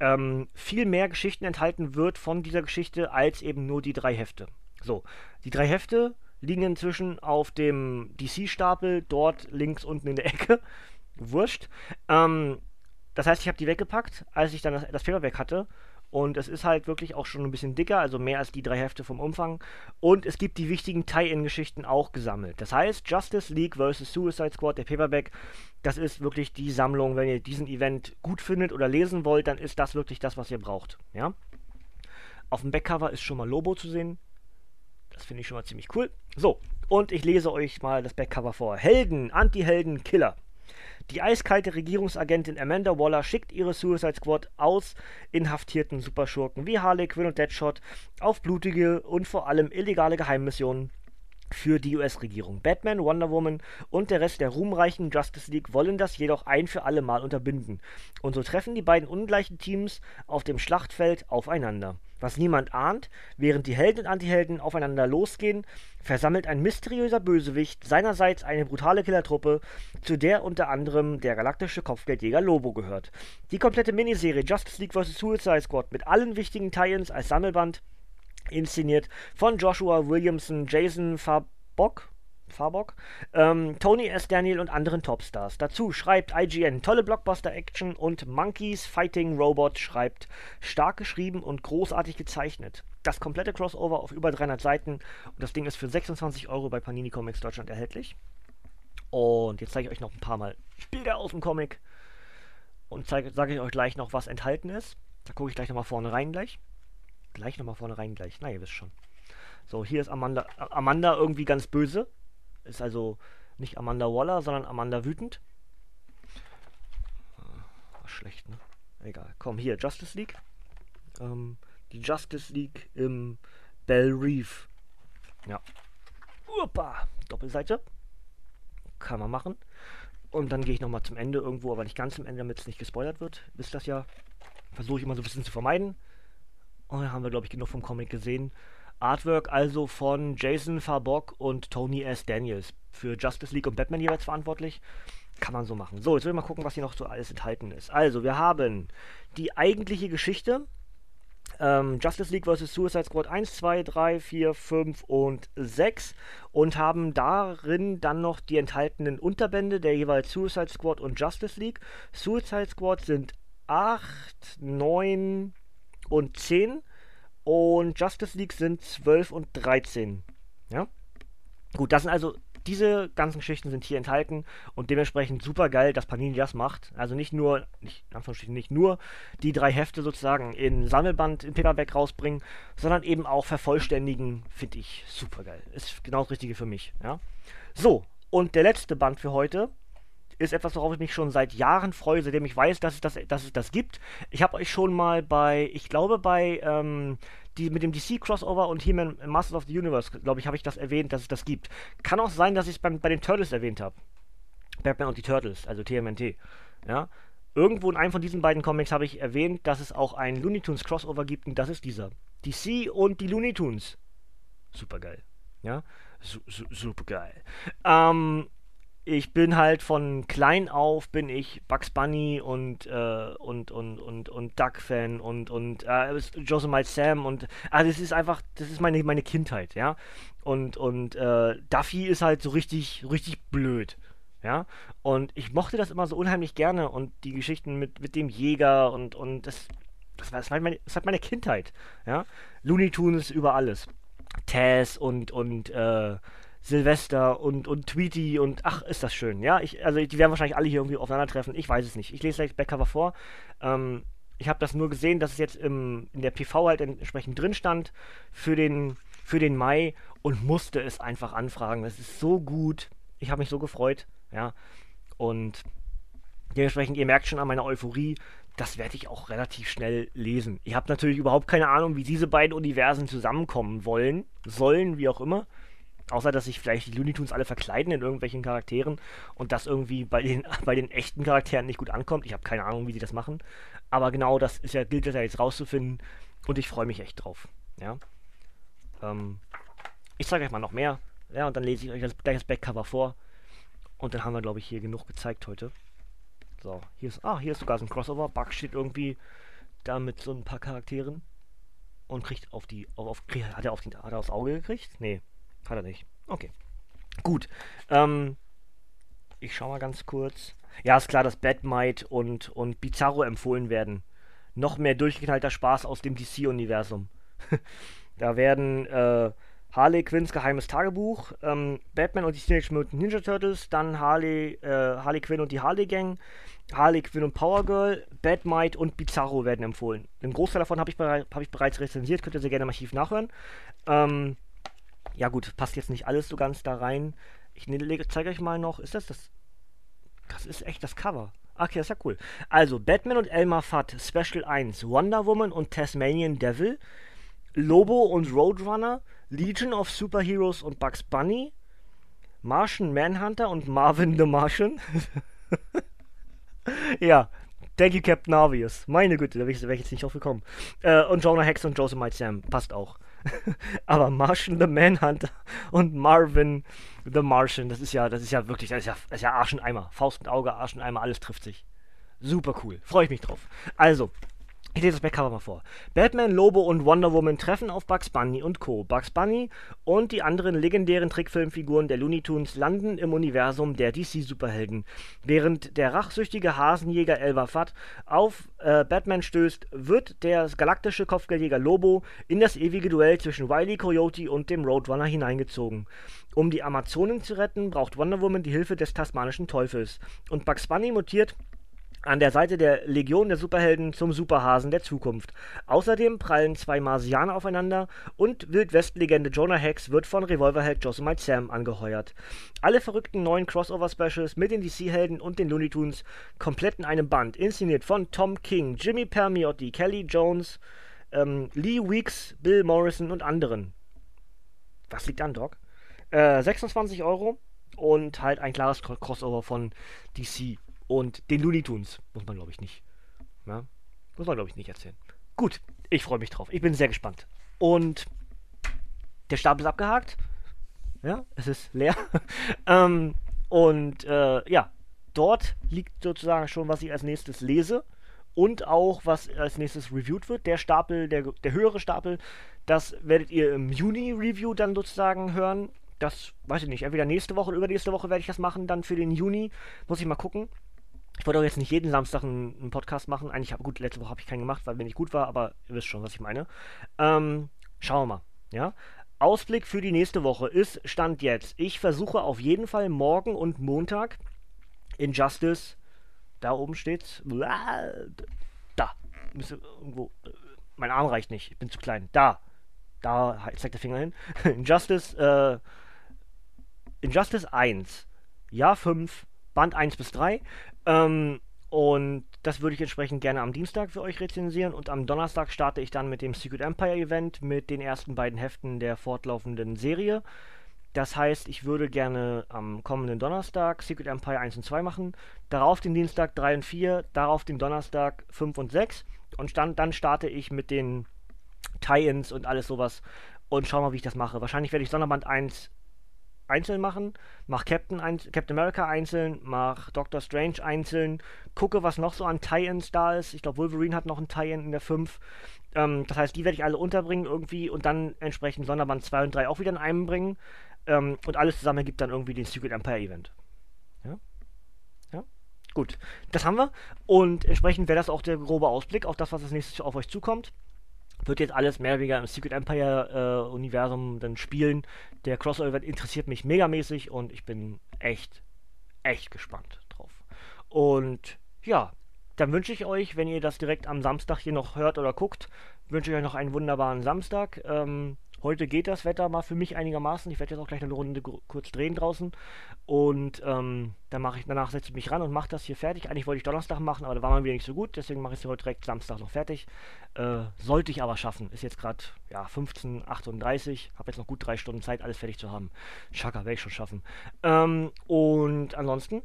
ähm, viel mehr Geschichten enthalten wird von dieser Geschichte als eben nur die drei Hefte. So, die drei Hefte liegen inzwischen auf dem DC-Stapel, dort links unten in der Ecke. Wurscht. Ähm, das heißt, ich habe die weggepackt, als ich dann das, das Paperback hatte und es ist halt wirklich auch schon ein bisschen dicker, also mehr als die drei Hefte vom Umfang. Und es gibt die wichtigen Tie-In-Geschichten auch gesammelt. Das heißt, Justice League vs. Suicide Squad, der Paperback, das ist wirklich die Sammlung. Wenn ihr diesen Event gut findet oder lesen wollt, dann ist das wirklich das, was ihr braucht. Ja? Auf dem Backcover ist schon mal Lobo zu sehen. Das finde ich schon mal ziemlich cool. So, und ich lese euch mal das Backcover vor. Helden, Anti-Helden, Killer. Die eiskalte Regierungsagentin Amanda Waller schickt ihre Suicide Squad aus inhaftierten Superschurken wie Harley Quinn und Deadshot auf blutige und vor allem illegale Geheimmissionen für die US-Regierung. Batman, Wonder Woman und der Rest der ruhmreichen Justice League wollen das jedoch ein für alle Mal unterbinden. Und so treffen die beiden ungleichen Teams auf dem Schlachtfeld aufeinander. Was niemand ahnt, während die Helden und Antihelden aufeinander losgehen, versammelt ein mysteriöser Bösewicht seinerseits eine brutale Killertruppe, zu der unter anderem der galaktische Kopfgeldjäger Lobo gehört. Die komplette Miniserie Justice League vs. Suicide Squad mit allen wichtigen Tie-Ins als Sammelband inszeniert von Joshua Williamson, Jason Fabok, Farbok, ähm, Tony S. Daniel und anderen Topstars. Dazu schreibt IGN tolle Blockbuster-Action und Monkeys Fighting Robot schreibt stark geschrieben und großartig gezeichnet. Das komplette Crossover auf über 300 Seiten und das Ding ist für 26 Euro bei Panini Comics Deutschland erhältlich. Und jetzt zeige ich euch noch ein paar Mal Bilder aus dem Comic und sage ich euch gleich noch, was enthalten ist. Da gucke ich gleich nochmal vorne rein gleich. Gleich nochmal vorne rein gleich. Na, ihr wisst schon. So, hier ist Amanda, Amanda irgendwie ganz böse. Ist also nicht Amanda Waller, sondern Amanda wütend. War schlecht, ne? Egal. Komm, hier, Justice League. Ähm, die Justice League im Bell Reef. Ja. Upa! Doppelseite. Kann man machen. Und dann gehe ich nochmal zum Ende irgendwo, aber nicht ganz zum Ende, damit es nicht gespoilert wird. Wisst das ja. Versuche ich immer so ein bisschen zu vermeiden. Und dann haben wir, glaube ich, genug vom Comic gesehen. Artwork also von Jason Farbok und Tony S. Daniels. Für Justice League und Batman jeweils verantwortlich. Kann man so machen. So, jetzt will ich mal gucken, was hier noch so alles enthalten ist. Also, wir haben die eigentliche Geschichte. Ähm, Justice League vs. Suicide Squad 1, 2, 3, 4, 5 und 6 und haben darin dann noch die enthaltenen Unterbände der jeweils Suicide Squad und Justice League. Suicide Squad sind 8, 9 und 10 und Justice League sind 12 und 13. Ja? Gut, das sind also, diese ganzen Geschichten sind hier enthalten und dementsprechend super geil, dass Panini das macht. Also nicht nur, nicht, nicht nur die drei Hefte sozusagen in Sammelband, in Paperback rausbringen, sondern eben auch vervollständigen, finde ich super geil. Ist genau das Richtige für mich. Ja? So, und der letzte Band für heute ist etwas, worauf ich mich schon seit Jahren freue, seitdem ich weiß, dass es das, dass es das gibt. Ich habe euch schon mal bei, ich glaube bei ähm, die, mit dem DC-Crossover und He-Man Masters of the Universe, glaube ich, habe ich das erwähnt, dass es das gibt. Kann auch sein, dass ich es bei den Turtles erwähnt habe. Batman und die Turtles, also TMNT. Ja. Irgendwo in einem von diesen beiden Comics habe ich erwähnt, dass es auch ein Looney Tunes Crossover gibt und das ist dieser. DC und die Looney Tunes. Super geil. Ja. Su su super geil. Ähm, ich bin halt von klein auf bin ich Bugs Bunny und äh, und und und und Duck Fan und und äh, Joseph Miles Sam und also es ist einfach das ist meine meine Kindheit ja. Und und äh, Duffy ist halt so richtig richtig blöd ja. Und ich mochte das immer so unheimlich gerne und die Geschichten mit mit dem Jäger und und das das war, das war meine, das war meine Kindheit ja. Looney Tunes über alles. Taz und und äh, Silvester und, und Tweety und ach, ist das schön. Ja, ich, also die werden wahrscheinlich alle hier irgendwie aufeinandertreffen. Ich weiß es nicht. Ich lese gleich Backcover vor. Ähm, ich habe das nur gesehen, dass es jetzt im, in der PV halt entsprechend drin stand für den, für den Mai und musste es einfach anfragen. Das ist so gut. Ich habe mich so gefreut. Ja, und dementsprechend, ihr merkt schon an meiner Euphorie, das werde ich auch relativ schnell lesen. Ich habe natürlich überhaupt keine Ahnung, wie diese beiden Universen zusammenkommen wollen, sollen, wie auch immer. Außer, dass sich vielleicht die Looney Tunes alle verkleiden in irgendwelchen Charakteren und das irgendwie bei den, [LAUGHS] bei den echten Charakteren nicht gut ankommt. Ich habe keine Ahnung, wie sie das machen. Aber genau das ist ja, gilt es ja jetzt rauszufinden und ich freue mich echt drauf. Ja. Ähm, ich zeige euch mal noch mehr. Ja, und dann lese ich euch das, gleich das Backcover vor. Und dann haben wir, glaube ich, hier genug gezeigt heute. So, hier ist, ah, hier ist sogar so ein Crossover. Bug steht irgendwie da mit so ein paar Charakteren und kriegt auf die, auf, auf hat er auf den, hat er aufs Auge gekriegt? Nee, hat er nicht. Okay. Gut. Ähm, ich schau mal ganz kurz. Ja, ist klar, dass Batmite und, und Bizarro empfohlen werden. Noch mehr durchgeknallter Spaß aus dem DC-Universum. [LAUGHS] da werden äh, Harley Quinns geheimes Tagebuch, ähm, Batman und die Teenage Mutant Ninja Turtles, dann Harley, äh, Harley Quinn und die Harley Gang, Harley Quinn und Power Girl, Batmite und Bizarro werden empfohlen. Den Großteil davon habe ich, hab ich bereits rezensiert, könnt ihr sehr gerne im Archiv nachhören. Ähm, ja gut, passt jetzt nicht alles so ganz da rein. Ich ne, zeige euch mal noch, ist das das? Das ist echt das Cover. Okay, das ist ja cool. Also, Batman und Elmer Fudd, Special 1, Wonder Woman und Tasmanian Devil, Lobo und Roadrunner, Legion of Superheroes und Bugs Bunny, Martian Manhunter und Marvin the Martian. [LAUGHS] ja, thank you, Captain Obvious. Meine Güte, da wäre ich, wär ich, jetzt nicht drauf gekommen. Äh, und Jonah Hex und Joseph Might Sam, passt auch. [LAUGHS] Aber Martian the Manhunter und Marvin the Martian, das ist ja, das ist ja wirklich, das ist ja, das ist ja Arsch und Eimer. Faust und Auge, Arsch und Eimer, alles trifft sich. Super cool. Freue ich mich drauf. Also, ich lese das Backcover mal vor. Batman, Lobo und Wonder Woman treffen auf Bugs Bunny und Co. Bugs Bunny und die anderen legendären Trickfilmfiguren der Looney Tunes landen im Universum der DC-Superhelden. Während der rachsüchtige Hasenjäger Elbafat auf äh, Batman stößt, wird der galaktische Kopfgeldjäger Lobo in das ewige Duell zwischen Wily Coyote und dem Roadrunner hineingezogen. Um die Amazonen zu retten, braucht Wonder Woman die Hilfe des tasmanischen Teufels. Und Bugs Bunny mutiert an der Seite der Legion der Superhelden zum Superhasen der Zukunft. Außerdem prallen zwei Marsianer aufeinander und Wildwest-Legende Jonah Hex wird von Revolverheld Josemite Sam angeheuert. Alle verrückten neuen Crossover-Specials mit den DC-Helden und den Looney Tunes komplett in einem Band, inszeniert von Tom King, Jimmy Permiotti, Kelly Jones, ähm, Lee Weeks, Bill Morrison und anderen. Was liegt an, Doc? Äh, 26 Euro und halt ein klares Crossover von DC und den Looney Tunes. Muss man, glaube ich, nicht. Ja? Muss man, glaube ich, nicht erzählen. Gut, ich freue mich drauf. Ich bin sehr gespannt. Und der Stapel ist abgehakt. Ja, es ist leer. [LAUGHS] ähm, und äh, ja, dort liegt sozusagen schon, was ich als nächstes lese. Und auch, was als nächstes reviewed wird. Der Stapel, der, der höhere Stapel, das werdet ihr im Juni-Review dann sozusagen hören. Das weiß ich nicht. Entweder nächste Woche oder übernächste Woche werde ich das machen, dann für den Juni. Muss ich mal gucken. Ich wollte auch jetzt nicht jeden Samstag einen, einen Podcast machen. Eigentlich, gut, letzte Woche habe ich keinen gemacht, weil mir nicht gut war, aber ihr wisst schon, was ich meine. Ähm, schauen wir mal, ja. Ausblick für die nächste Woche ist Stand jetzt. Ich versuche auf jeden Fall morgen und Montag Injustice, da oben steht's, da, müsste irgendwo, mein Arm reicht nicht, ich bin zu klein, da, da zeigt der Finger hin. [LAUGHS] Injustice, äh, Injustice 1, Jahr 5, Band 1 bis 3. Ähm, und das würde ich entsprechend gerne am Dienstag für euch rezensieren. Und am Donnerstag starte ich dann mit dem Secret Empire Event mit den ersten beiden Heften der fortlaufenden Serie. Das heißt, ich würde gerne am kommenden Donnerstag Secret Empire 1 und 2 machen, darauf den Dienstag 3 und 4, darauf den Donnerstag 5 und 6 und dann, dann starte ich mit den Tie-Ins und alles sowas und schau mal, wie ich das mache. Wahrscheinlich werde ich Sonderband 1 einzeln machen, mach Captain, Captain America einzeln, mach Doctor Strange einzeln, gucke, was noch so an Tie-Ins da ist. Ich glaube, Wolverine hat noch ein Tie-In in der 5. Ähm, das heißt, die werde ich alle unterbringen irgendwie und dann entsprechend Sonderband 2 und 3 auch wieder in einem bringen. Ähm, und alles zusammen ergibt dann irgendwie den Secret Empire Event. Ja? Ja? Gut, das haben wir. Und entsprechend wäre das auch der grobe Ausblick auf das, was als nächstes auf euch zukommt wird jetzt alles mehr oder weniger im Secret Empire äh, Universum dann spielen. Der Crossover interessiert mich megamäßig und ich bin echt, echt gespannt drauf. Und ja, dann wünsche ich euch, wenn ihr das direkt am Samstag hier noch hört oder guckt, wünsche ich euch noch einen wunderbaren Samstag. Ähm, Heute geht das Wetter mal für mich einigermaßen. Ich werde jetzt auch gleich eine Runde kurz drehen draußen. Und ähm, dann mache ich, danach setze ich mich ran und mache das hier fertig. Eigentlich wollte ich Donnerstag machen, aber da war man wieder nicht so gut. Deswegen mache ich es heute direkt Samstag noch fertig. Äh, sollte ich aber schaffen. Ist jetzt gerade ja, 15.38 Habe jetzt noch gut drei Stunden Zeit, alles fertig zu haben. Schaka, werde ich schon schaffen. Ähm, und ansonsten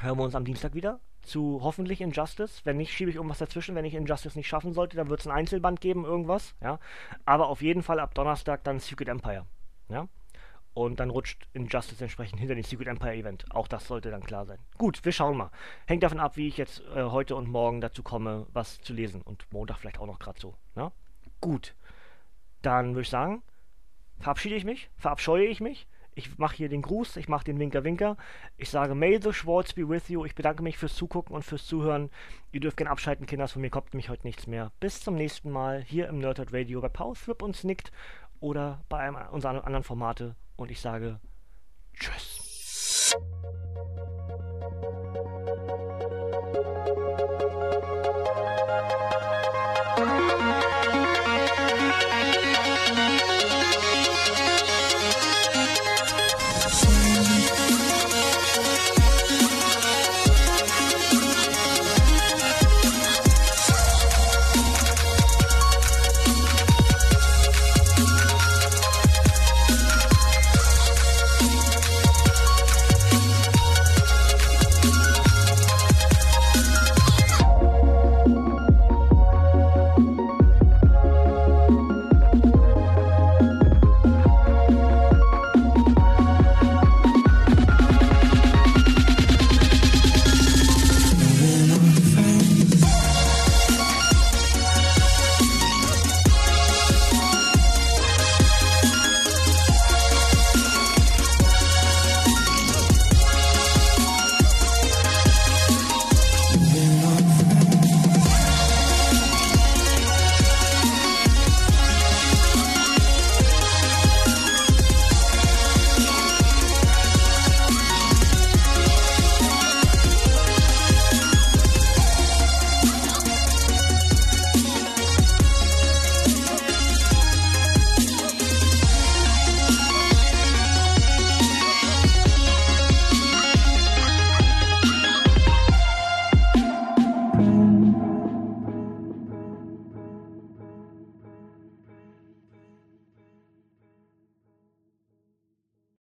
hören wir uns am Dienstag wieder zu hoffentlich Injustice. Wenn nicht, schiebe ich irgendwas dazwischen. Wenn ich Injustice nicht schaffen sollte, dann wird es ein Einzelband geben, irgendwas. Ja? Aber auf jeden Fall ab Donnerstag dann Secret Empire. Ja? Und dann rutscht Injustice entsprechend hinter den Secret Empire Event. Auch das sollte dann klar sein. Gut, wir schauen mal. Hängt davon ab, wie ich jetzt äh, heute und morgen dazu komme, was zu lesen. Und Montag vielleicht auch noch gerade so. Ja? Gut. Dann würde ich sagen, verabschiede ich mich, verabscheue ich mich. Ich mache hier den Gruß, ich mache den Winker-Winker. Ich sage, May the Schwartz be with you. Ich bedanke mich fürs Zugucken und fürs Zuhören. Ihr dürft gerne abschalten, Kinders. Von mir kommt nämlich heute nichts mehr. Bis zum nächsten Mal hier im Nerdhurt Radio bei Thrip und Snickt oder bei einem unserer anderen Formate. Und ich sage Tschüss.